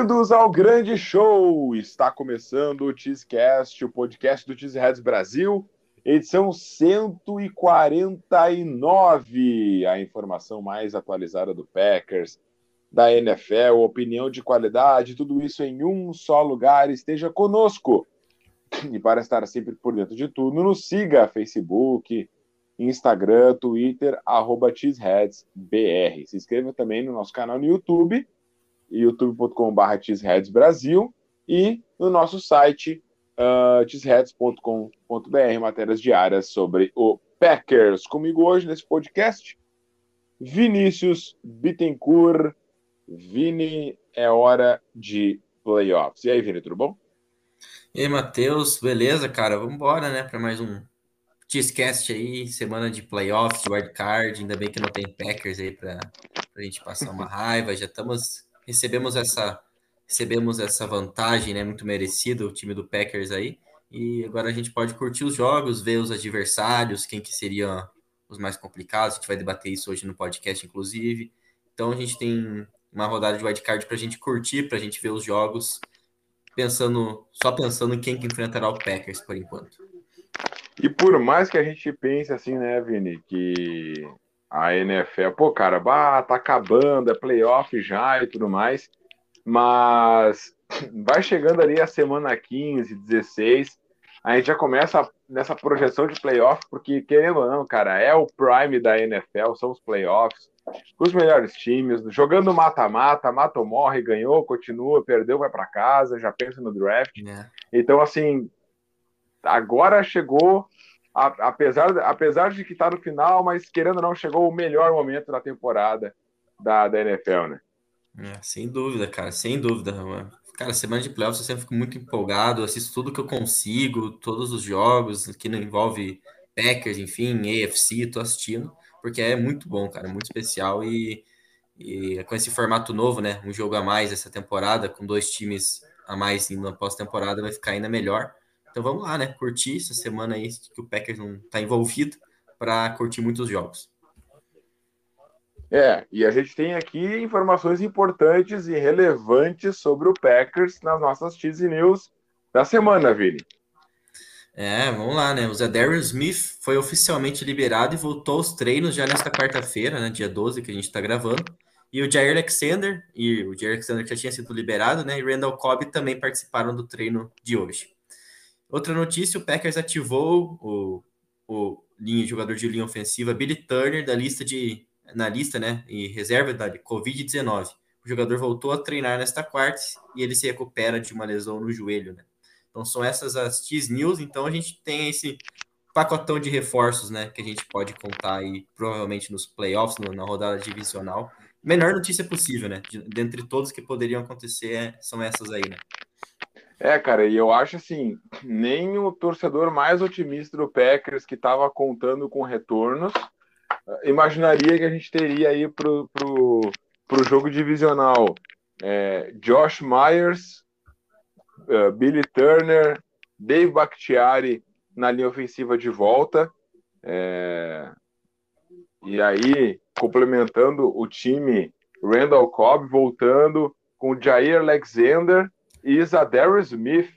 Bem-vindos ao grande show! Está começando o Cheesecast, o podcast do Cheeseheads Brasil, edição 149. A informação mais atualizada do Packers, da NFL, opinião de qualidade, tudo isso em um só lugar. Esteja conosco! E para estar sempre por dentro de tudo, nos siga Facebook, Instagram, Twitter, arroba cheeseheadsbr. Se inscreva também no nosso canal no YouTube youtube.com.br Brasil e no nosso site uh, cheeseheads.com.br, matérias diárias sobre o Packers. Comigo hoje nesse podcast, Vinícius Bittencourt. Vini, é hora de playoffs. E aí, Vini, tudo bom? E aí, Matheus, beleza, cara? Vamos embora, né, para mais um Cheesecast aí, semana de playoffs, de wildcard. Ainda bem que não tem Packers aí para a gente passar uma raiva. Já estamos recebemos essa recebemos essa vantagem, né, muito merecida o time do Packers aí. E agora a gente pode curtir os jogos, ver os adversários, quem que seriam os mais complicados. A gente vai debater isso hoje no podcast, inclusive. Então a gente tem uma rodada de wildcard para a gente curtir, para a gente ver os jogos, pensando só pensando em quem que enfrentará o Packers por enquanto. E por mais que a gente pense assim, né, Vini, que a NFL, pô, cara, bah, tá acabando, é playoff já e tudo mais, mas vai chegando ali a semana 15, 16, a gente já começa nessa projeção de playoff, porque querendo ou não, cara, é o prime da NFL, são os playoffs, os melhores times, jogando mata-mata, mata ou morre, ganhou, continua, perdeu, vai para casa, já pensa no draft. É. Então, assim, agora chegou apesar, apesar de que está no final, mas querendo ou não, chegou o melhor momento da temporada da, da NFL, né? É, sem dúvida, cara, sem dúvida. Mano. Cara, semana de playoffs eu sempre fico muito empolgado, assisto tudo que eu consigo, todos os jogos que não envolve Packers, enfim, AFC, tô assistindo, porque é muito bom, cara, muito especial e, e com esse formato novo, né, um jogo a mais essa temporada, com dois times a mais na pós-temporada, vai ficar ainda melhor. Então vamos lá, né? Curtir essa semana aí que o Packers não está envolvido para curtir muitos jogos. É, e a gente tem aqui informações importantes e relevantes sobre o Packers nas nossas Cheesy News da semana, Vini. É, vamos lá, né? O Zadarius Smith foi oficialmente liberado e voltou aos treinos já nesta quarta-feira, né? Dia 12, que a gente está gravando. E o Jair Alexander, e o Jair Alexander que já tinha sido liberado, né? E Randall Cobb também participaram do treino de hoje. Outra notícia: o Packers ativou o, o linha, jogador de linha ofensiva Billy Turner da lista de na lista, né, e reserva da Covid-19. O jogador voltou a treinar nesta quarta e ele se recupera de uma lesão no joelho, né? Então são essas as Cheese News. Então a gente tem esse pacotão de reforços, né, que a gente pode contar aí provavelmente nos playoffs, na rodada divisional. Menor notícia possível, né? De, dentre todos que poderiam acontecer, é, são essas aí, né? É, cara, e eu acho assim, nem o torcedor mais otimista do Packers que estava contando com retornos imaginaria que a gente teria aí pro, pro, pro jogo divisional é, Josh Myers, uh, Billy Turner, Dave Bakhtiari na linha ofensiva de volta. É, e aí, complementando o time, Randall Cobb voltando com Jair Alexander e Zadarius Smith.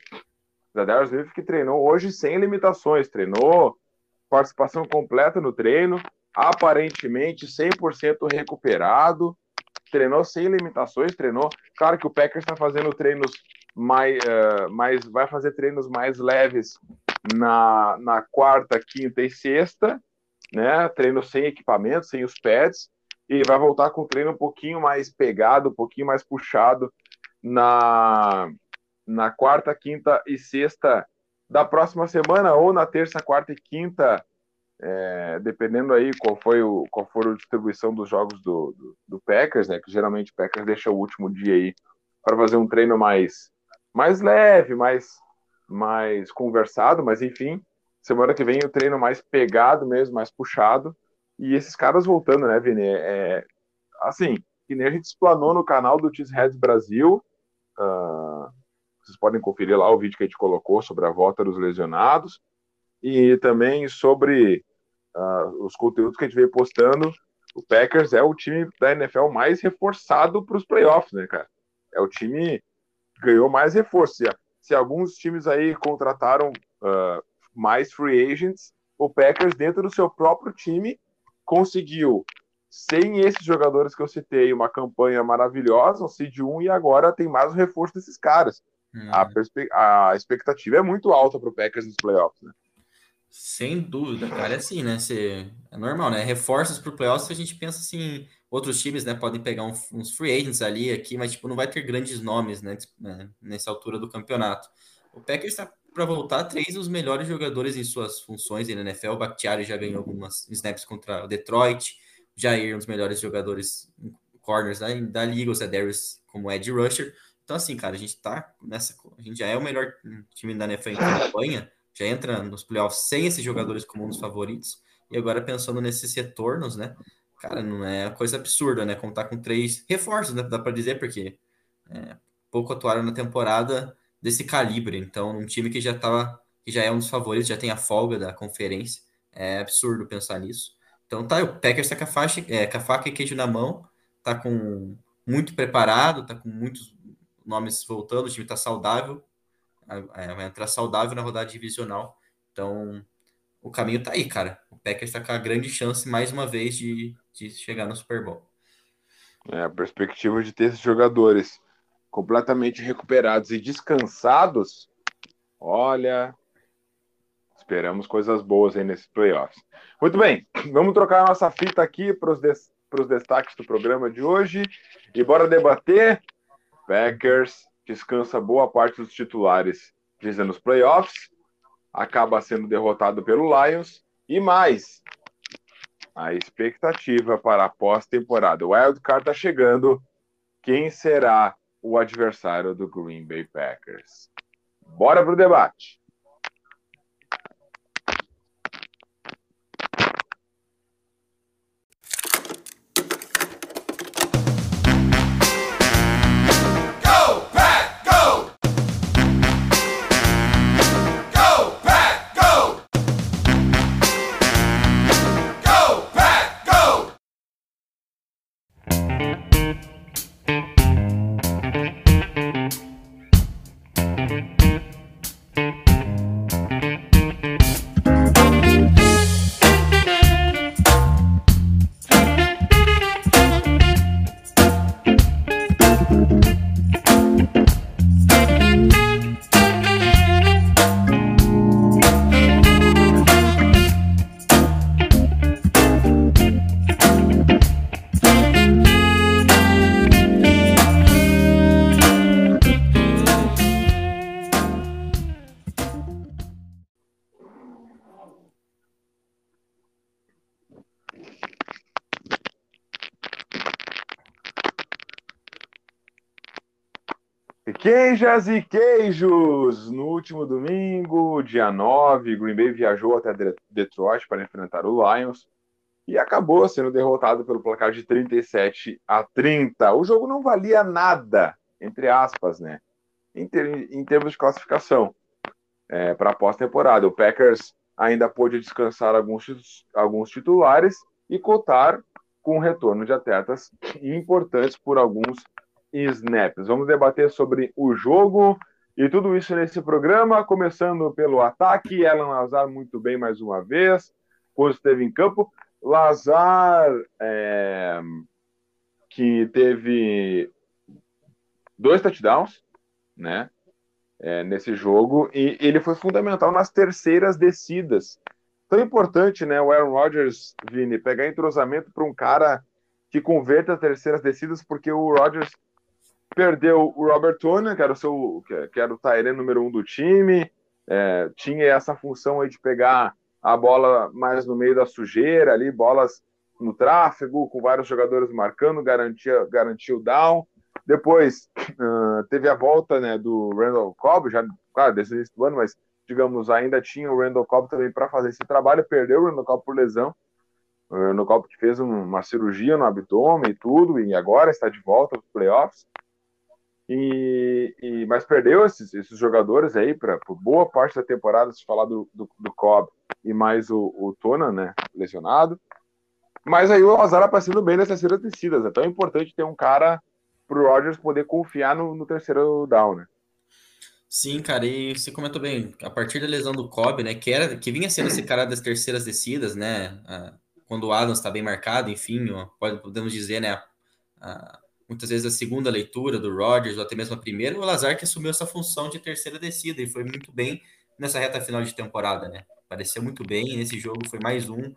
Zadarius Smith que treinou hoje sem limitações, treinou participação completa no treino, aparentemente 100% recuperado, treinou sem limitações, treinou. Claro que o Packers está fazendo treinos mais, uh, mais, vai fazer treinos mais leves na, na quarta, quinta e sexta, né? Treino sem equipamento, sem os pads, e vai voltar com o treino um pouquinho mais pegado, um pouquinho mais puxado na, na quarta, quinta e sexta da próxima semana, ou na terça, quarta e quinta, é, dependendo aí qual foi o qual for a distribuição dos jogos do, do, do, Packers, né? Que geralmente o Packers deixa o último dia aí para fazer um treino mais mais leve, mais mais conversado, mas enfim, semana que vem o treino mais pegado mesmo, mais puxado. E esses caras voltando, né, Vini? É, assim, que nem a gente explanou no canal do Cheeseheads Brasil. Uh, vocês podem conferir lá o vídeo que a gente colocou sobre a volta dos lesionados e também sobre uh, os conteúdos que a gente veio postando. O Packers é o time da NFL mais reforçado para os playoffs, né, cara? é o time ganhou mais reforço. Se, se alguns times aí contrataram uh, mais free agents, o Packers, dentro do seu próprio time, conseguiu, sem esses jogadores que eu citei, uma campanha maravilhosa, um seed 1, e agora tem mais o reforço desses caras. Hum. A, a expectativa é muito alta para o Packers nos playoffs, né? Sem dúvida, cara. É assim, né? Cê, é normal, né? Reforços para o playoffs, a gente pensa assim, outros times, né, podem pegar um, uns free agents ali, aqui, mas, tipo, não vai ter grandes nomes, né, né nessa altura do campeonato. O Packers está para voltar três dos melhores jogadores em suas funções na NFL. O Bakhtiari já ganhou algumas snaps contra o Detroit. Jair, um dos melhores jogadores corners da, da liga. O Darius como Ed Rusher. Então, assim, cara, a gente tá nessa. A gente já é o melhor time da NFL em campanha. Já entra nos playoffs sem esses jogadores como um dos favoritos. E agora pensando nesses retornos, né? Cara, não é coisa absurda, né? Contar com três reforços, né? Dá para dizer, porque é, pouco atuaram na temporada desse calibre. Então, um time que já tava, que já é um dos favoritos, já tem a folga da conferência. É absurdo pensar nisso. Então tá, o Packers tá com a, faixa, é, com a faca e queijo na mão, tá com muito preparado, tá com muitos nomes voltando, o time tá saudável, é, vai entrar saudável na rodada divisional. Então, o caminho tá aí, cara. O Packers tá com a grande chance, mais uma vez, de, de chegar no Super Bowl. É, a perspectiva de ter esses jogadores completamente recuperados e descansados, olha, esperamos coisas boas aí nesses playoffs. Muito bem, vamos trocar a nossa fita aqui para os des destaques do programa de hoje e bora debater. Packers descansa boa parte dos titulares dizendo os playoffs, acaba sendo derrotado pelo Lions e mais. A expectativa para a pós-temporada. O Wild Card está chegando. Quem será o adversário do Green Bay Packers. Bora pro debate. Queijas e queijos! No último domingo, dia 9, Green Bay viajou até Detroit para enfrentar o Lions e acabou sendo derrotado pelo placar de 37 a 30. O jogo não valia nada, entre aspas, né? Em, ter, em termos de classificação é, para a pós-temporada. O Packers ainda pôde descansar alguns, alguns titulares e cotar com o retorno de atletas importantes por alguns snaps. Vamos debater sobre o jogo e tudo isso nesse programa, começando pelo ataque. Alan Lazar muito bem mais uma vez, quando esteve em campo. Lazar, é, que teve dois touchdowns, né? É, nesse jogo, e ele foi fundamental nas terceiras descidas. Tão importante, né? O Aaron Rodgers, Vini, pegar entrosamento para um cara que converta as terceiras descidas, porque o Rodgers perdeu o Robert Tony, que era o seu, que era o Tyrene número um do time, é, tinha essa função aí de pegar a bola mais no meio da sujeira ali, bolas no tráfego, com vários jogadores marcando, garantia, garantia o down. Depois uh, teve a volta né, do Randall Cobb, já, claro, desse início do ano, mas digamos, ainda tinha o Randall Cobb também para fazer esse trabalho, perdeu o Randall Cobb por lesão. O Randall Cobb que fez uma cirurgia no abdômen e tudo, e agora está de volta aos playoffs. E, e, mas perdeu esses, esses jogadores aí para boa parte da temporada, se falar do, do, do Cobb e mais o, o Tona, né, lesionado. Mas aí o Azar aparecendo bem nessas terceiras descidas. É tão importante ter um cara para o Rodgers poder confiar no, no, terceiro down, né? Sim, cara, e você comentou bem, a partir da lesão do Cobb, né, que, era, que vinha sendo esse cara das terceiras descidas, né, quando o Adams está bem marcado, enfim, pode, podemos dizer, né, muitas vezes a segunda leitura do Rodgers, ou até mesmo a primeira, o Lazar que assumiu essa função de terceira descida e foi muito bem nessa reta final de temporada, né, apareceu muito bem, nesse jogo foi mais um,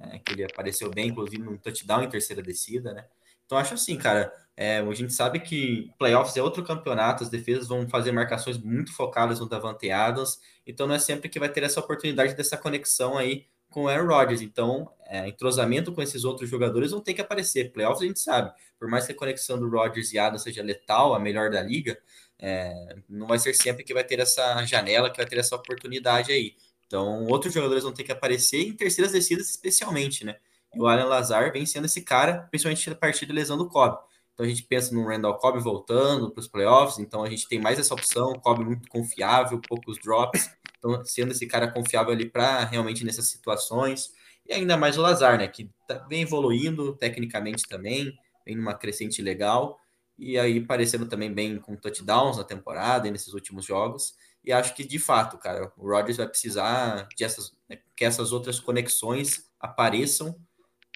é, que ele apareceu bem, inclusive num touchdown em terceira descida, né, então, acho assim, cara, é, a gente sabe que playoffs é outro campeonato, as defesas vão fazer marcações muito focadas no Davante Adams, então não é sempre que vai ter essa oportunidade dessa conexão aí com o Aaron Rodgers. Então, é, entrosamento com esses outros jogadores vão ter que aparecer. Playoffs a gente sabe, por mais que a conexão do Rodgers e Adams seja letal, a melhor da liga, é, não vai ser sempre que vai ter essa janela, que vai ter essa oportunidade aí. Então, outros jogadores vão ter que aparecer em terceiras descidas, especialmente, né? E o Alan Lazar vem sendo esse cara, principalmente a partir da lesão do Cobb. Então a gente pensa no Randall Cobb voltando para os playoffs, então a gente tem mais essa opção, Cobb muito confiável, poucos drops, então sendo esse cara confiável ali para realmente nessas situações. E ainda mais o Lazar, né, que tá, vem evoluindo tecnicamente também, vem numa crescente legal, e aí parecendo também bem com touchdowns na temporada e nesses últimos jogos. E acho que de fato, cara, o Rodgers vai precisar de essas, né, que essas outras conexões apareçam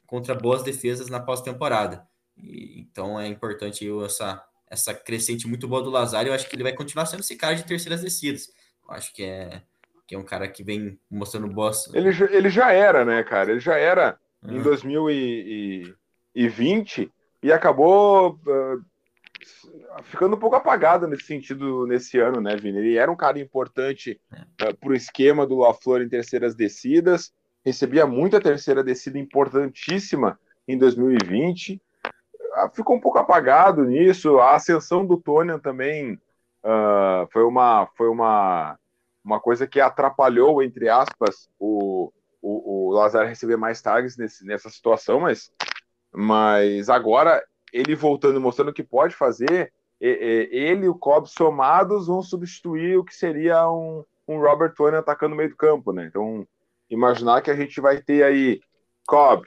contra boas defesas na pós-temporada. Então é importante essa, essa crescente muito boa do Lazar. Eu acho que ele vai continuar sendo esse cara de terceiras descidas. Eu acho que é, que é um cara que vem mostrando boas. Ele, ele já era, né, cara? Ele já era uhum. em 2020 e acabou uh, ficando um pouco apagado nesse sentido nesse ano, né, Vini? Ele era um cara importante uh, é. para o esquema do LaFleur em terceiras descidas recebia muita terceira descida importantíssima em 2020. Ah, ficou um pouco apagado nisso. A ascensão do Tony também foi, uma, foi uma, uma coisa que atrapalhou, entre aspas, o, o, o Lazar receber mais tags nesse, nessa situação, mas, mas agora ele voltando, mostrando o que pode fazer, ele e o Cobb somados vão substituir o que seria um, um Robert Tony atacando no meio do campo, né? Então, imaginar que a gente vai ter aí Cobb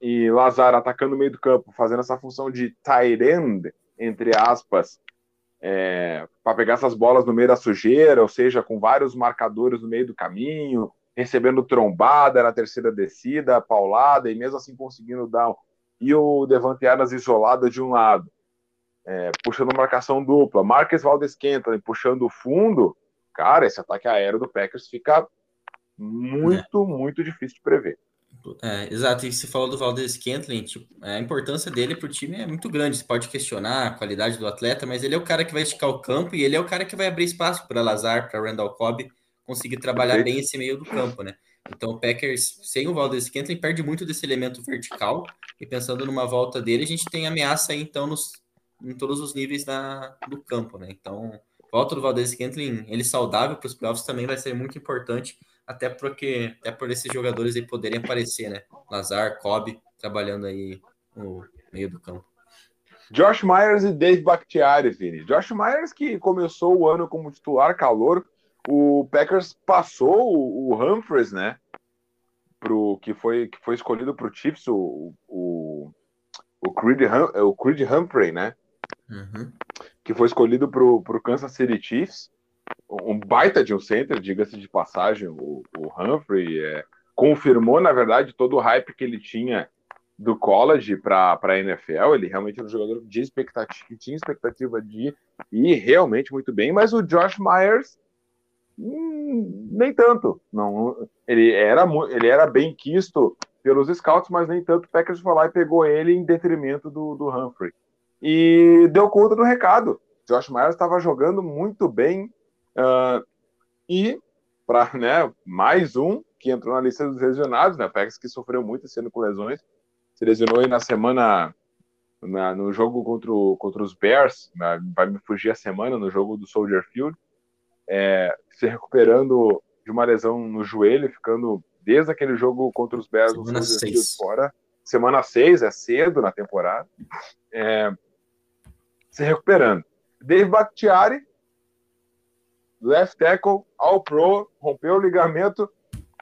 e Lazar atacando o meio do campo, fazendo essa função de tight end, entre aspas, é, para pegar essas bolas no meio da sujeira, ou seja, com vários marcadores no meio do caminho, recebendo trombada na terceira descida, paulada, e mesmo assim conseguindo dar. E o Devante Adams isolado de um lado, é, puxando marcação dupla. Marques Valdes Kentlin puxando o fundo. Cara, esse ataque aéreo do Packers fica muito, é. muito difícil de prever. É, exato, e você falou do Valdez Kentlin, tipo, a importância dele para o time é muito grande. Você pode questionar a qualidade do atleta, mas ele é o cara que vai esticar o campo e ele é o cara que vai abrir espaço para Lazar, para Randall Cobb conseguir trabalhar Perfeito. bem esse meio do campo, né? Então o Packers, sem o Valdez Kentlin, perde muito desse elemento vertical. E pensando numa volta dele, a gente tem ameaça aí, então, nos, em todos os níveis da, do campo, né? Então, volta do Valdez Kentlin, ele saudável para os playoffs também vai ser muito importante até porque até por esses jogadores aí poderem aparecer, né? Lazar, Cobb trabalhando aí no meio do campo. Josh Myers e Dave Bakhtiari, Vini. Josh Myers que começou o ano como titular calor, o Packers passou o, Humphreys, né? Pro, que, foi, que foi escolhido para o Chiefs, o, o, o, Creed, hum, o Creed Humphrey, né? Uhum. Que foi escolhido para o Kansas City Chiefs um baita de um center, diga-se de passagem, o, o Humphrey é, confirmou, na verdade, todo o hype que ele tinha do college para a NFL. Ele realmente era um jogador de expectativa, que tinha expectativa de ir realmente muito bem, mas o Josh Myers hum, nem tanto. Não, ele era ele era bem quisto pelos scouts, mas nem tanto. O Packers foi lá e pegou ele em detrimento do, do Humphrey. E deu conta do recado. Josh Myers estava jogando muito bem Uh, e para né, mais um que entrou na lista dos lesionados, né? Packers que sofreu muito sendo com lesões, se lesionou aí na semana na, no jogo contra, o, contra os Bears, na, vai me fugir a semana no jogo do Soldier Field, é, se recuperando de uma lesão no joelho, ficando desde aquele jogo contra os Bears semana no Soldier Field fora. Semana 6, é cedo na temporada. É, se recuperando. Dave Bakhtiari left tackle, all pro, rompeu o ligamento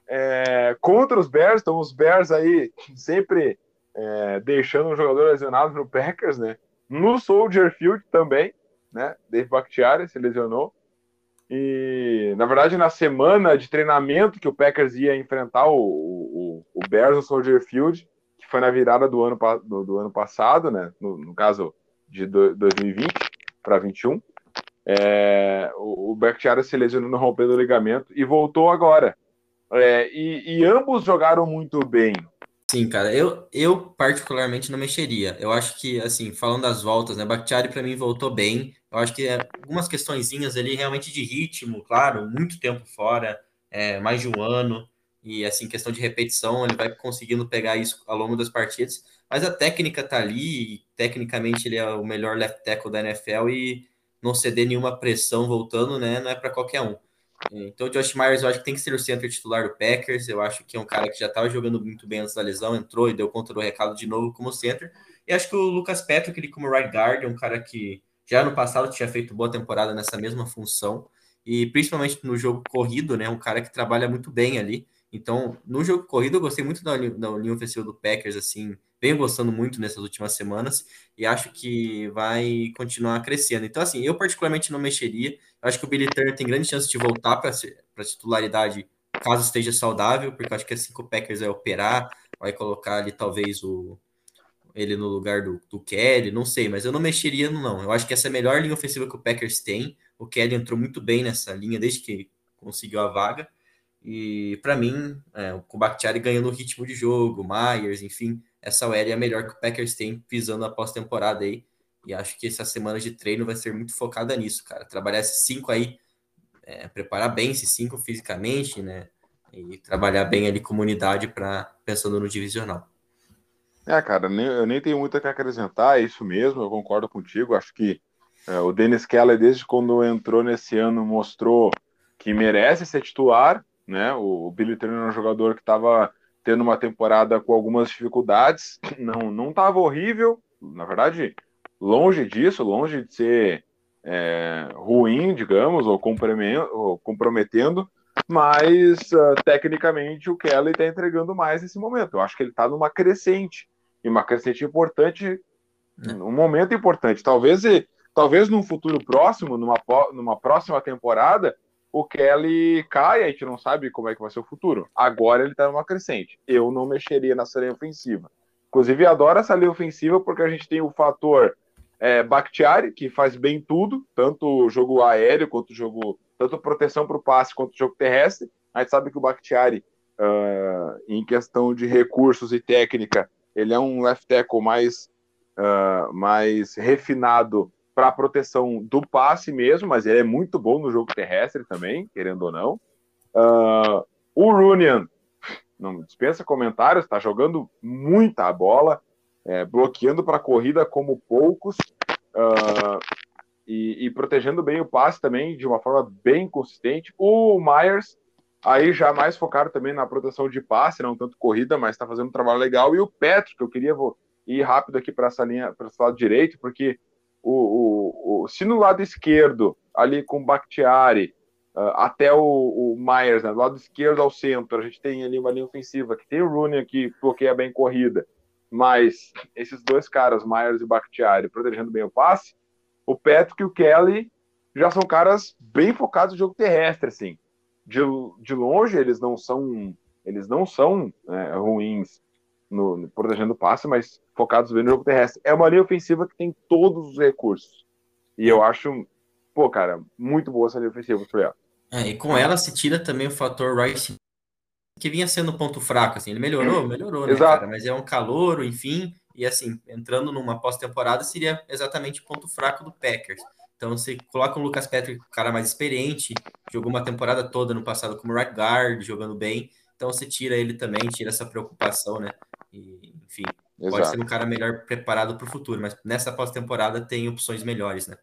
é, contra os Bears, então os Bears aí sempre é, deixando um jogador lesionado no Packers, né? no Soldier Field também, né? Dave Bakhtiari se lesionou. E, na verdade, na semana de treinamento que o Packers ia enfrentar o, o, o Bears no Soldier Field, que foi na virada do ano, do, do ano passado, né? No, no caso de do, 2020 para 21, é, o, o se lesionou no romper do ligamento e voltou agora. É, e, e ambos jogaram muito bem. Sim, cara, eu, eu particularmente não mexeria. Eu acho que, assim, falando das voltas, né, Bakhtiari para mim voltou bem. Eu acho que é, algumas questõezinhas ali realmente de ritmo, claro, muito tempo fora, é, mais de um ano, e assim, questão de repetição, ele vai conseguindo pegar isso ao longo das partidas. Mas a técnica tá ali, e tecnicamente ele é o melhor left tackle da NFL e não ceder nenhuma pressão voltando, né, não é para qualquer um. Então, o Josh Myers eu acho que tem que ser o centro titular do Packers. Eu acho que é um cara que já estava jogando muito bem antes da lesão, entrou e deu conta do recado de novo como center. E acho que o Lucas Patrick, ele como right guard, é um cara que já no passado tinha feito boa temporada nessa mesma função. E principalmente no jogo corrido, né? Um cara que trabalha muito bem ali. Então, no jogo corrido, eu gostei muito da, da linha ofensiva do Packers, assim, venho gostando muito nessas últimas semanas e acho que vai continuar crescendo. Então, assim, eu particularmente não mexeria. Eu acho que o Billy Turner tem grande chance de voltar para a titularidade caso esteja saudável, porque eu acho que assim que o Packers vai operar, vai colocar ali talvez o ele no lugar do, do Kelly, não sei, mas eu não mexeria no não. Eu acho que essa é a melhor linha ofensiva que o Packers tem. O Kelly entrou muito bem nessa linha desde que conseguiu a vaga. E para mim, é, o Bakhtiari ganhando o ritmo de jogo, Myers, enfim, essa OL é a melhor que o Packers tem pisando a pós-temporada aí. E acho que essa semana de treino vai ser muito focada nisso, cara. Trabalhar esses cinco aí, é, preparar bem esses cinco fisicamente, né? E trabalhar bem ali comunidade para pensando no divisional. É, cara, eu nem tenho muito a acrescentar, é isso mesmo, eu concordo contigo. Acho que é, o Dennis Keller, desde quando entrou nesse ano, mostrou que merece ser titular né? O, Billy Turner é um jogador que estava tendo uma temporada com algumas dificuldades, não não estava horrível, na verdade, longe disso, longe de ser é, ruim, digamos, ou, ou comprometendo, mas uh, tecnicamente o Kelly está entregando mais nesse momento. Eu acho que ele está numa crescente, e uma crescente importante, é. um momento importante. Talvez, talvez num futuro próximo, numa, numa próxima temporada, o Kelly cai, a gente não sabe como é que vai ser o futuro. Agora ele tá numa crescente. Eu não mexeria nessa linha ofensiva. Inclusive, adoro essa linha ofensiva porque a gente tem o fator é, Bakhtiari, que faz bem tudo, tanto o jogo aéreo quanto o jogo, tanto proteção para o passe quanto o jogo terrestre. A gente sabe que o Bakhtiari, uh, em questão de recursos e técnica, ele é um left tackle mais, uh, mais refinado para proteção do passe mesmo, mas ele é muito bom no jogo terrestre também, querendo ou não. Uh, o Runian, não dispensa comentários, está jogando muita bola, é, bloqueando para a corrida como poucos uh, e, e, protegendo bem o passe também de uma forma bem consistente. O Myers, aí já mais focado também na proteção de passe, não tanto corrida, mas está fazendo um trabalho legal. E o Petro, que eu queria vou ir rápido aqui para essa linha, para esse lado direito, porque o, o, o, se no lado esquerdo, ali com o Bakhtiari, uh, até o, o Myers, né, do lado esquerdo ao centro, a gente tem ali uma linha ofensiva que tem o Rooney que bloqueia bem corrida, mas esses dois caras, Myers e Bakhtiari, protegendo bem o passe, o Patrick e o Kelly já são caras bem focados no jogo terrestre, assim. De, de longe, eles não são eles não são é, ruins no, no, protegendo o passe, mas focados bem no jogo terrestre. É uma linha ofensiva que tem todos os recursos. E eu acho, pô, cara, muito boa essa linha ofensiva pro É, e com ela se tira também o fator Rice, que vinha sendo ponto fraco, assim. Ele melhorou, melhorou, né, Exato. cara? Mas é um calor, enfim, e assim, entrando numa pós-temporada seria exatamente o ponto fraco do Packers. Então você coloca o Lucas Patrick, o cara mais experiente, jogou uma temporada toda no passado como right guard, jogando bem. Então você tira ele também, tira essa preocupação, né? E, enfim, Exato. pode ser um cara melhor preparado para o futuro, mas nessa pós-temporada tem opções melhores, né?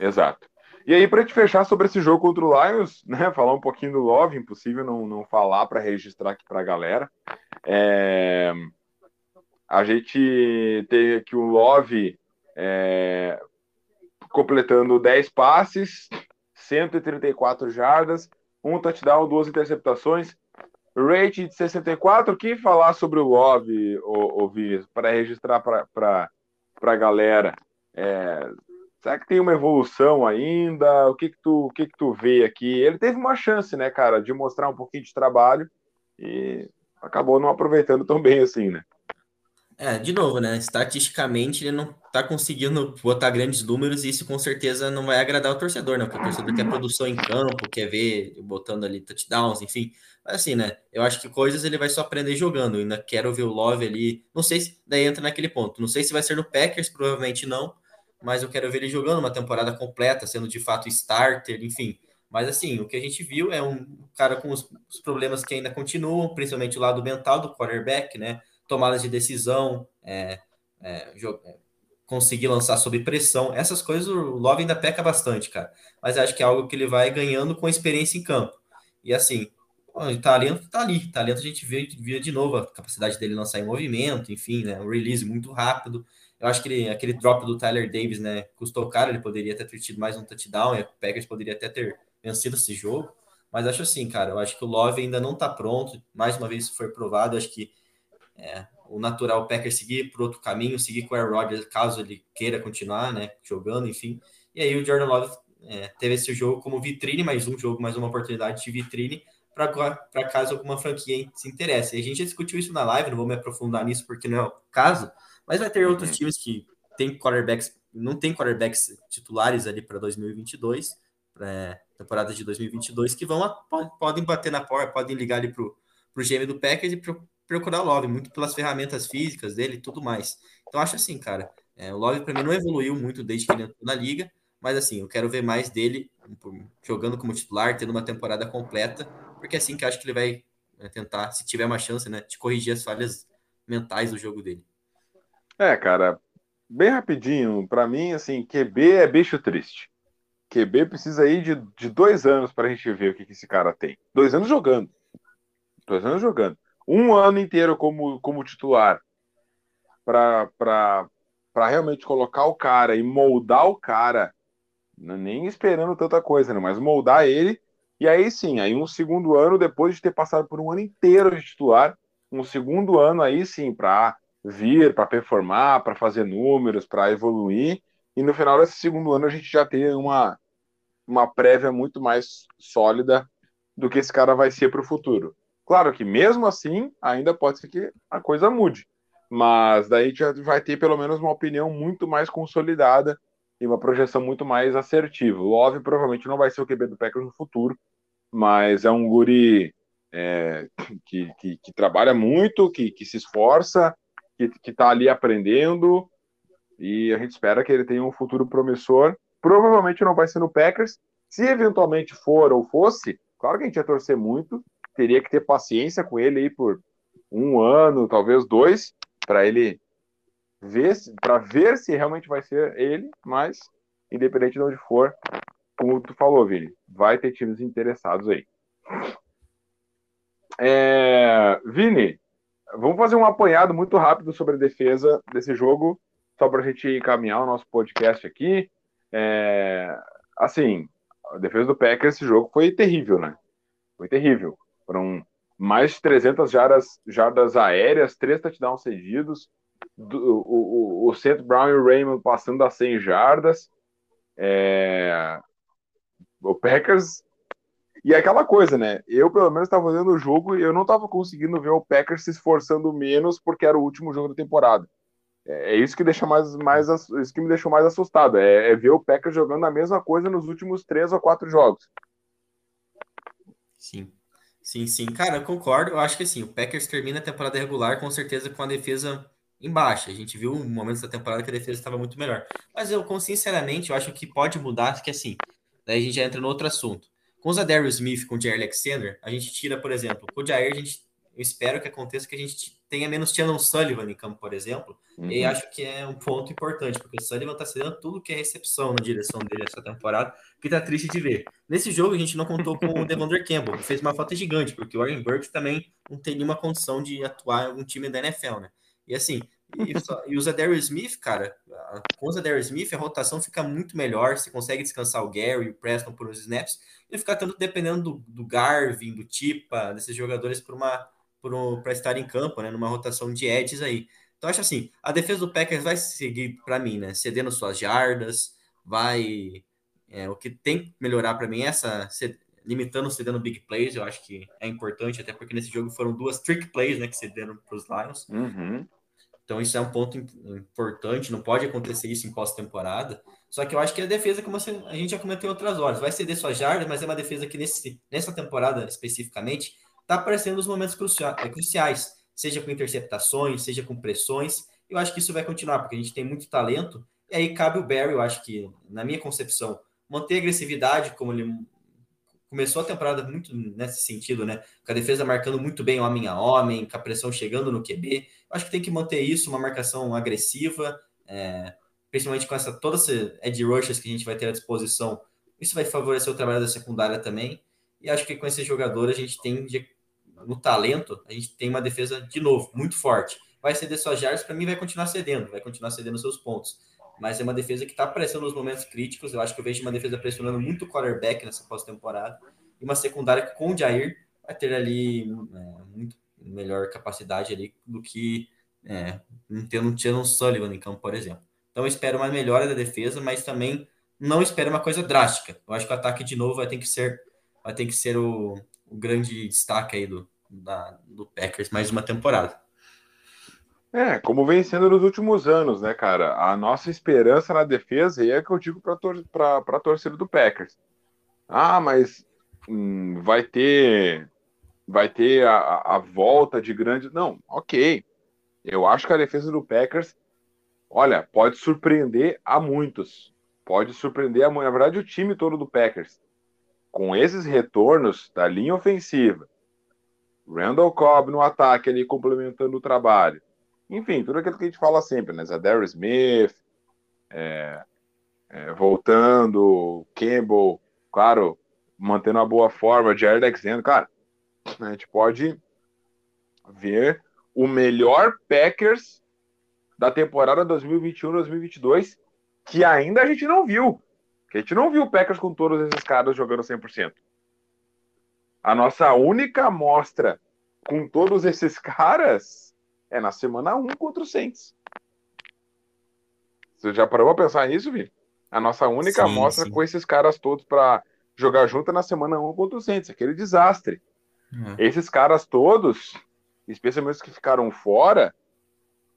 Exato. E aí, para te fechar sobre esse jogo contra o Lions, né? Falar um pouquinho do Love, impossível não, não falar para registrar aqui para a galera. É... A gente tem aqui o Love é... completando 10 passes, 134 jardas, um touchdown, duas interceptações rate de 64. O que falar sobre o Love, ouvir para registrar para a galera? É, será que tem uma evolução ainda? O que que tu, o que que tu vê aqui? Ele teve uma chance, né, cara, de mostrar um pouquinho de trabalho e acabou não aproveitando tão bem assim, né? É, de novo, né? Estatisticamente, ele não tá conseguindo botar grandes números e isso com certeza não vai agradar o torcedor, né? Porque o torcedor quer produção em campo, quer ver botando ali touchdowns, enfim. Mas assim, né? Eu acho que coisas ele vai só aprender jogando. Eu ainda quero ver o Love ali. Não sei se daí entra naquele ponto. Não sei se vai ser no Packers, provavelmente não. Mas eu quero ver ele jogando uma temporada completa, sendo de fato starter, enfim. Mas assim, o que a gente viu é um cara com os, problemas que ainda continuam, principalmente o lado mental do quarterback, né? Tomadas de decisão, é, é, é, conseguir lançar sob pressão. Essas coisas o Love ainda peca bastante, cara. Mas acho que é algo que ele vai ganhando com experiência em campo. E assim, o talento tá ali. Talento a gente vê, vê de novo a capacidade dele lançar em movimento, enfim, né? Um release muito rápido. Eu acho que ele, aquele drop do Tyler Davis, né? Custou caro, ele poderia ter tido mais um touchdown, e o Packers poderia até ter vencido esse jogo. Mas acho assim, cara, eu acho que o Love ainda não tá pronto. Mais uma vez, isso foi provado. Acho que é, o natural Packers seguir por outro caminho, seguir com o Aaron Rodgers, caso ele queira continuar, né, jogando, enfim. E aí o Jordan Love é, teve esse jogo como vitrine, mais um jogo, mais uma oportunidade de vitrine para caso alguma franquia se interesse. E a gente já discutiu isso na live, não vou me aprofundar nisso porque não é o caso, mas vai ter outros uhum. times que tem quarterbacks, não tem quarterbacks titulares ali para 2022, para temporada de 2022, que vão podem bater na porta, podem ligar ali para o GM do Packers e pro, procurar o Love, muito pelas ferramentas físicas dele e tudo mais. Então, acho assim, cara, é, o Love para mim não evoluiu muito desde que ele entrou na liga, mas assim, eu quero ver mais dele jogando como titular, tendo uma temporada completa, porque é assim que acho que ele vai né, tentar, se tiver uma chance, né, de corrigir as falhas mentais do jogo dele. É, cara, bem rapidinho, para mim, assim, QB é bicho triste. QB precisa aí de, de dois anos para a gente ver o que, que esse cara tem. Dois anos jogando. Dois anos jogando um ano inteiro como, como titular para realmente colocar o cara e moldar o cara, é nem esperando tanta coisa, né? mas moldar ele, e aí sim, aí um segundo ano, depois de ter passado por um ano inteiro de titular, um segundo ano aí sim, para vir, para performar, para fazer números, para evoluir, e no final desse segundo ano a gente já tem uma, uma prévia muito mais sólida do que esse cara vai ser para o futuro. Claro que mesmo assim, ainda pode ser que a coisa mude. Mas daí já vai ter pelo menos uma opinião muito mais consolidada e uma projeção muito mais assertiva. O Love provavelmente não vai ser o QB do Packers no futuro, mas é um guri é, que, que, que, trabalha muito, que, que se esforça, que está ali aprendendo, e a gente espera que ele tenha um futuro promissor. Provavelmente não vai ser no Packers. Se eventualmente for ou fosse, claro que a gente ia torcer muito, teria que ter paciência com ele aí por um ano, talvez dois, para ele ver para ver se realmente vai ser ele, mas independente de onde for, como tu falou, Vini, vai ter times interessados aí. É, Vini, vamos fazer um apanhado muito rápido sobre a defesa desse jogo, só para a gente encaminhar o nosso podcast aqui. É, assim, a defesa do Packers esse jogo foi terrível, né? Foi terrível. Foram mais de 300 jardas, jardas aéreas, três touchdowns cedidos, do, o, o, o Seth Brown e o Raymond passando a 100 jardas. É... O Packers. E aquela coisa, né? Eu, pelo menos, estava vendo o jogo e eu não estava conseguindo ver o Packers se esforçando menos porque era o último jogo da temporada. É, é isso que deixa mais, mais isso que me deixou mais assustado. É, é ver o Packers jogando a mesma coisa nos últimos três ou quatro jogos. Sim. Sim, sim, cara, eu concordo. Eu acho que assim, o Packers termina a temporada regular com certeza com a defesa em baixa. A gente viu momentos da temporada que a defesa estava muito melhor. Mas eu, sinceramente, eu acho que pode mudar, que assim, daí a gente já entra no outro assunto. Com o Darius Smith, com o Jair Alexander, a gente tira, por exemplo, com o Jair, a gente, eu espero que aconteça que a gente tenha menos Shannon Sullivan em campo, por exemplo, uhum. e acho que é um ponto importante, porque o Sullivan está cedendo tudo que é recepção na direção dele essa temporada, que tá triste de ver. Nesse jogo a gente não contou com o Devander Campbell, que fez uma falta gigante, porque o Warren Burks também não tem nenhuma condição de atuar em algum time da NFL, né? E assim, e, só, e o Zadarius Smith, cara, com o Zadarius Smith a rotação fica muito melhor, você consegue descansar o Gary e o Preston por uns snaps, e ficar tanto dependendo do, do Garvin, do Tipa, desses jogadores por uma para estar em campo, né, numa rotação de edges aí. Então acho assim, a defesa do Packers vai seguir para mim, né? Cedendo suas jardas, vai. É, o que tem que melhorar para mim é essa. Limitando cedendo big plays, eu acho que é importante, até porque nesse jogo foram duas trick plays, né? Que cederam para os Lions. Uhum. Então, isso é um ponto importante, não pode acontecer isso em pós-temporada. Só que eu acho que a defesa, como a gente já comentou em outras horas, vai ceder suas jardas, mas é uma defesa que nesse, nessa temporada especificamente está aparecendo nos momentos cruciais, seja com interceptações, seja com pressões. Eu acho que isso vai continuar, porque a gente tem muito talento. E aí cabe o Barry, eu acho que, na minha concepção, manter agressividade, como ele começou a temporada muito nesse sentido, né? Com a defesa marcando muito bem homem a homem, com a pressão chegando no QB. Eu acho que tem que manter isso, uma marcação agressiva, é, principalmente com essa toda essa edge rushers que a gente vai ter à disposição. Isso vai favorecer o trabalho da secundária também. E acho que com esse jogador a gente tem no talento, a gente tem uma defesa de novo muito forte. Vai ceder suas jardas, para mim vai continuar cedendo, vai continuar cedendo seus pontos mas é uma defesa que está pressionando nos momentos críticos. Eu acho que eu vejo uma defesa pressionando muito o quarterback nessa pós-temporada e uma secundária que com o Jair vai ter ali é, muito melhor capacidade ali do que é, tendo um Tiano Sullivan em campo, por exemplo. Então eu espero uma melhora da defesa, mas também não espero uma coisa drástica. Eu acho que o ataque de novo vai ter que ser, vai ter que ser o, o grande destaque aí do, da, do Packers mais uma temporada. É, como vem sendo nos últimos anos, né, cara? A nossa esperança na defesa, e é que eu digo para tor a torcida do Packers. Ah, mas hum, vai ter vai ter a, a, volta de grande. Não, ok. Eu acho que a defesa do Packers, olha, pode surpreender a muitos. Pode surpreender a Na verdade, o time todo do Packers. Com esses retornos da linha ofensiva, Randall Cobb no ataque ali complementando o trabalho. Enfim, tudo aquilo que a gente fala sempre, né? Zadar Smith, é, é, voltando, Campbell, claro, mantendo uma boa forma, Jared Alexander, cara, a gente pode ver o melhor Packers da temporada 2021-2022 que ainda a gente não viu. Que a gente não viu o Packers com todos esses caras jogando 100%. A nossa única amostra com todos esses caras é na semana 1 contra o Saints. Você já parou pra pensar nisso, Vi? A nossa única sim, amostra sim. com esses caras todos para jogar junto é na semana 1 contra o Saints. Aquele desastre. Uhum. Esses caras todos, especialmente os que ficaram fora,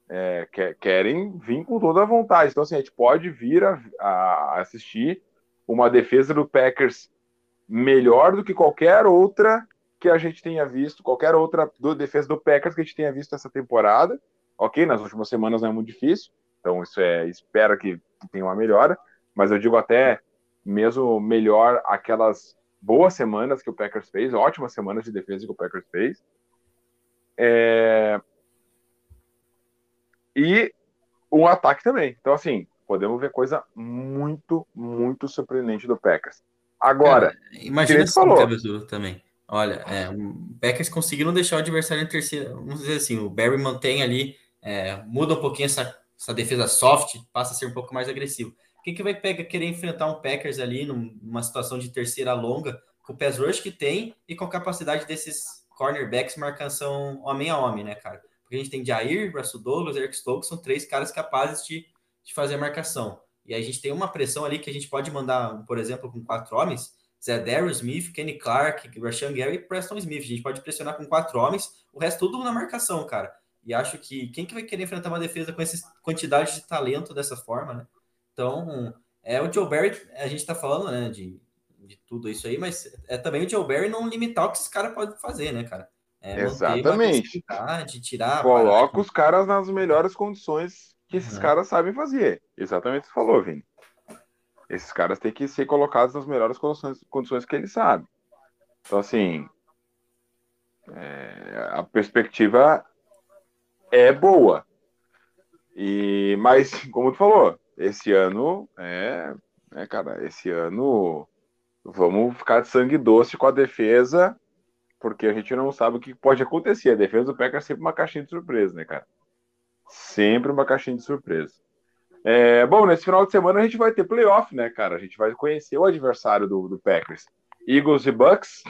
é, querem vir com toda a vontade. Então, assim, a gente pode vir a, a assistir uma defesa do Packers melhor do que qualquer outra que a gente tenha visto, qualquer outra do defesa do Packers que a gente tenha visto essa temporada. Ok, nas últimas semanas não é muito difícil, então isso é, espera que, tenha uma melhora, mas eu digo até mesmo melhor aquelas boas semanas que o Packers fez, ótimas semanas de defesa que o Packers fez. É... E um ataque também. Então, assim, podemos ver coisa muito, muito surpreendente do Packers. Agora, Cara, imagina se falou também. Olha, é, o Packers conseguiram deixar o adversário em terceira. Vamos dizer assim, o Barry mantém ali, é, muda um pouquinho essa, essa defesa soft, passa a ser um pouco mais agressivo. O que, que vai pegar, querer enfrentar um Packers ali numa situação de terceira longa, com o pass rush que tem e com a capacidade desses cornerbacks marcação homem a homem, né, cara? Porque a gente tem Jair, Russell Douglas, Eric Stokes, são três caras capazes de, de fazer a marcação. E a gente tem uma pressão ali que a gente pode mandar, por exemplo, com quatro homens, Zé Darryl Smith, Kenny Clark, Rashan Gary e Preston Smith. A gente pode pressionar com quatro homens, o resto tudo na marcação, cara. E acho que quem que vai querer enfrentar uma defesa com essa quantidade de talento dessa forma, né? Então, é o Joe Barry, a gente tá falando, né, de, de tudo isso aí, mas é também o Joe Barry não limitar o que esses caras podem fazer, né, cara? É Exatamente. Tirar, Coloca os caras nas melhores condições que esses uhum. caras sabem fazer. Exatamente o que você falou, Vini. Esses caras têm que ser colocados nas melhores condições, condições que eles sabem. Então, assim, é, a perspectiva é boa. E, mas, como tu falou, esse ano é, é, cara, esse ano vamos ficar de sangue doce com a defesa, porque a gente não sabe o que pode acontecer. A defesa do Packers é sempre uma caixinha de surpresa, né, cara? Sempre uma caixinha de surpresa. É, bom, nesse final de semana a gente vai ter playoff, né, cara? A gente vai conhecer o adversário do, do Packers. Eagles e Bucks,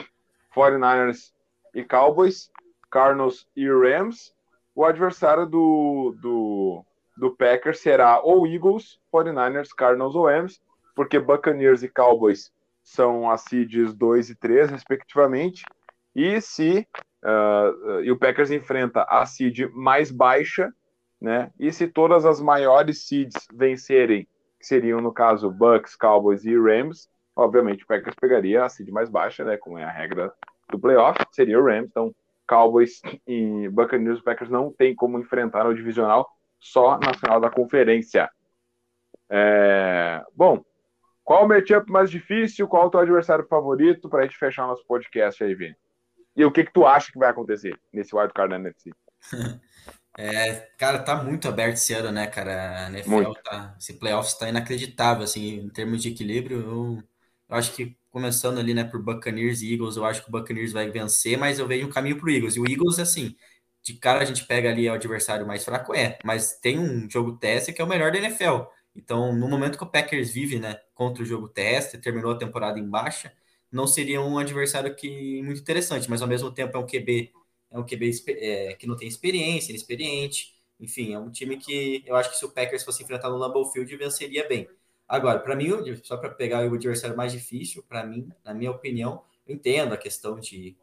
49ers e Cowboys, Cardinals e Rams, o adversário do, do, do Packers será ou Eagles, 49ers, Cardinals ou Rams, porque Buccaneers e Cowboys são as seeds 2 e 3, respectivamente. E se uh, e o Packers enfrenta a seed mais baixa, né? E se todas as maiores seeds vencerem, que seriam no caso Bucks, Cowboys e Rams, obviamente o Packers pegaria a seed mais baixa, né? Como é a regra do playoff, seria o Rams. Então, Cowboys e Buccaneers, o Packers não tem como enfrentar no divisional, só na final da conferência. É... Bom, qual o matchup mais difícil? Qual o teu adversário favorito para a gente fechar nosso podcast aí, Vini? E o que que tu acha que vai acontecer nesse wild card da NFC? É, cara, tá muito aberto esse ano, né, cara? A NFL muito. tá, esse playoffs tá inacreditável, assim, em termos de equilíbrio. Eu, eu, acho que começando ali, né, por Buccaneers e Eagles, eu acho que o Buccaneers vai vencer, mas eu vejo um caminho pro Eagles. E o Eagles, assim, de cara a gente pega ali o adversário mais fraco, é, mas tem um jogo teste que é o melhor da NFL. Então, no momento que o Packers vive, né, contra o jogo teste, terminou a temporada em baixa, não seria um adversário que muito interessante, mas ao mesmo tempo é um QB, é um QB é, que não tem experiência, inexperiente. Enfim, é um time que eu acho que se o Packers fosse enfrentar no Lambeau Field, venceria bem. Agora, para mim, só para pegar o adversário mais difícil, para mim, na minha opinião, eu entendo a questão de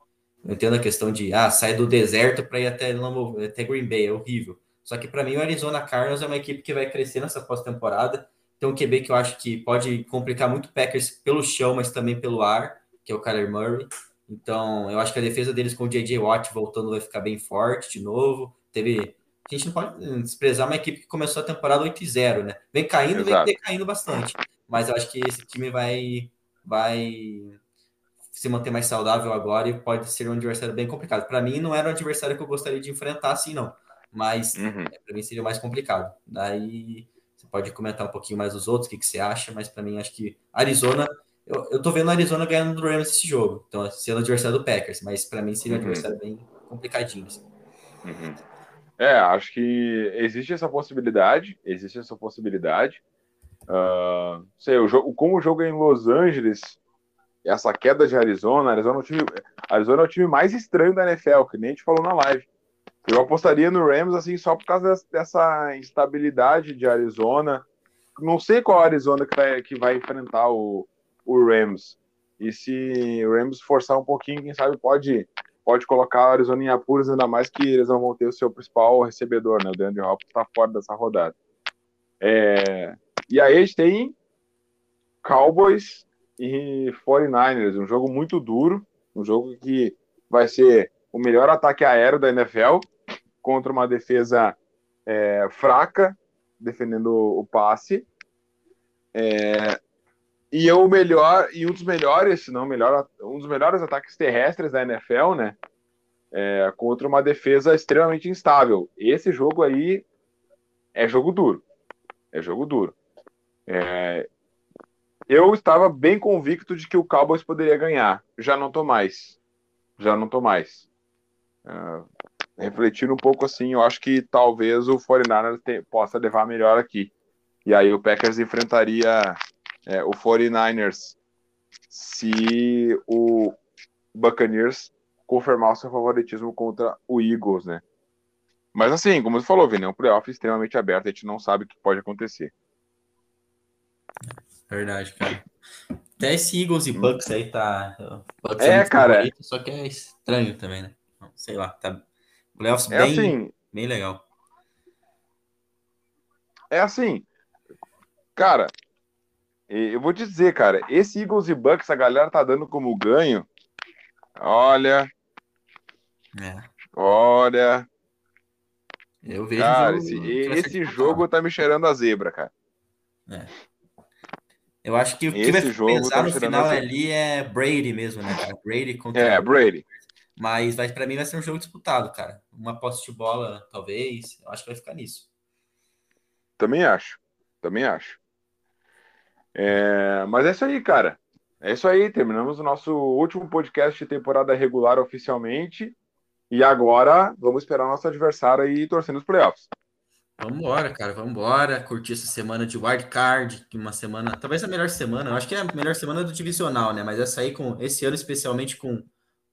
eu entendo a questão de ah, sair do deserto para ir até, Lambeau, até Green Bay, é horrível. Só que para mim o Arizona Cardinals é uma equipe que vai crescer nessa pós-temporada tem um QB que eu acho que pode complicar muito o Packers pelo chão, mas também pelo ar, que é o Kyler Murray. Então, eu acho que a defesa deles com o J.J. Watt voltando vai ficar bem forte de novo. Teve. A gente não pode desprezar uma equipe que começou a temporada 8 0, né? Vem caindo, Exato. vem decaindo bastante. Mas eu acho que esse time vai, vai se manter mais saudável agora e pode ser um adversário bem complicado. Para mim, não era um adversário que eu gostaria de enfrentar assim, não. Mas uhum. para mim seria mais complicado. Daí pode comentar um pouquinho mais os outros, o que, que você acha, mas para mim acho que Arizona, eu, eu tô vendo a Arizona ganhando do Rams esse jogo, então sendo adversário do Packers, mas para mim seria um uhum. adversário bem complicadinho. Assim. Uhum. É, acho que existe essa possibilidade, existe essa possibilidade. Uh, sei, o jogo, como o jogo é em Los Angeles, essa queda de Arizona, Arizona é o time, Arizona é o time mais estranho da NFL, que nem a gente falou na live. Eu apostaria no Rams assim só por causa dessa instabilidade de Arizona. Não sei qual Arizona que vai, que vai enfrentar o, o Rams. E se o Rams forçar um pouquinho, quem sabe pode pode colocar o Arizona em apuros, ainda mais que eles não vão ter o seu principal recebedor, né? O DeAndre Hopkins está fora dessa rodada. É... E aí a gente tem Cowboys e 49ers, um jogo muito duro, um jogo que vai ser o melhor ataque aéreo da NFL contra uma defesa é, fraca, defendendo o passe. É, e é o melhor, e um dos melhores, se não melhor, um dos melhores ataques terrestres da NFL, né? É, contra uma defesa extremamente instável. Esse jogo aí é jogo duro. É jogo duro. É, eu estava bem convicto de que o Cowboys poderia ganhar. Já não tô mais. Já não tô mais. Uh, refletindo um pouco assim, eu acho que talvez o 49ers possa levar melhor aqui. E aí o Packers enfrentaria é, o 49ers se o Buccaneers confirmar o seu favoritismo contra o Eagles, né? Mas assim, como você falou, Vini, é um playoff extremamente aberto, a gente não sabe o que pode acontecer. Verdade, cara. Até esse Eagles e Bucks aí tá. Pode ser é, cara. Favorito, só que é estranho também, né? Sei lá, tá Playoffs é bem, assim, bem legal. É assim, cara, eu vou te dizer, cara, esse Eagles e Bucks a galera tá dando como ganho. Olha. É. Olha. Eu vejo. Cara, esse, esse jogo tá me cheirando a zebra, cara. É. Eu acho que o que esse vai jogo pesar tá no final ali é Brady mesmo, né, cara? Brady contra. É, Brady. Mas vai para mim vai ser um jogo disputado, cara. Uma posse de bola, talvez. Eu acho que vai ficar nisso. Também acho. Também acho. É... Mas é isso aí, cara. É isso aí. Terminamos o nosso último podcast de temporada regular oficialmente. E agora vamos esperar o nosso adversário aí torcendo os playoffs. Vamos embora, cara. Vamos embora. Curtir essa semana de wild card, que uma semana, talvez a melhor semana. Eu acho que é a melhor semana do divisional, né? Mas essa aí com esse ano especialmente com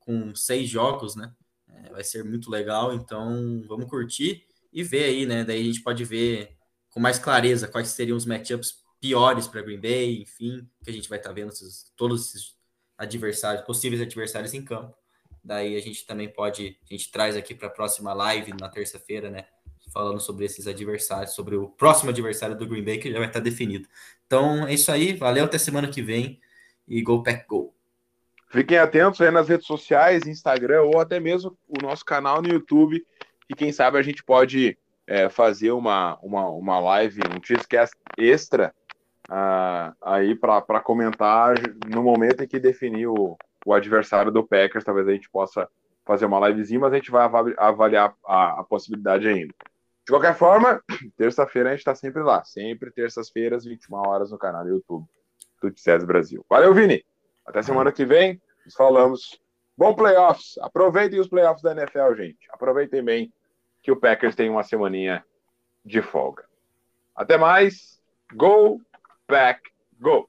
com seis jogos, né? É, vai ser muito legal, então vamos curtir e ver aí, né? Daí a gente pode ver com mais clareza quais seriam os matchups piores para Green Bay, enfim, que a gente vai estar tá vendo esses, todos esses adversários, possíveis adversários em campo. Daí a gente também pode, a gente traz aqui para a próxima live na terça-feira, né? Falando sobre esses adversários, sobre o próximo adversário do Green Bay que já vai estar tá definido. Então é isso aí, valeu até semana que vem e Go Pack Go. Fiquem atentos aí nas redes sociais, Instagram ou até mesmo o nosso canal no YouTube, e quem sabe a gente pode é, fazer uma, uma, uma live, um Cheesecast extra uh, aí para comentar no momento em que definir o, o adversário do Packers. Talvez a gente possa fazer uma livezinha, mas a gente vai avaliar a, a possibilidade ainda. De qualquer forma, terça-feira a gente está sempre lá. Sempre terças-feiras, 21 horas no canal do YouTube do César Brasil. Valeu, Vini. Até semana que vem. Nos falamos. Bom playoffs. Aproveitem os playoffs da NFL, gente. Aproveitem bem que o Packers tem uma semaninha de folga. Até mais. Go, Pack, go!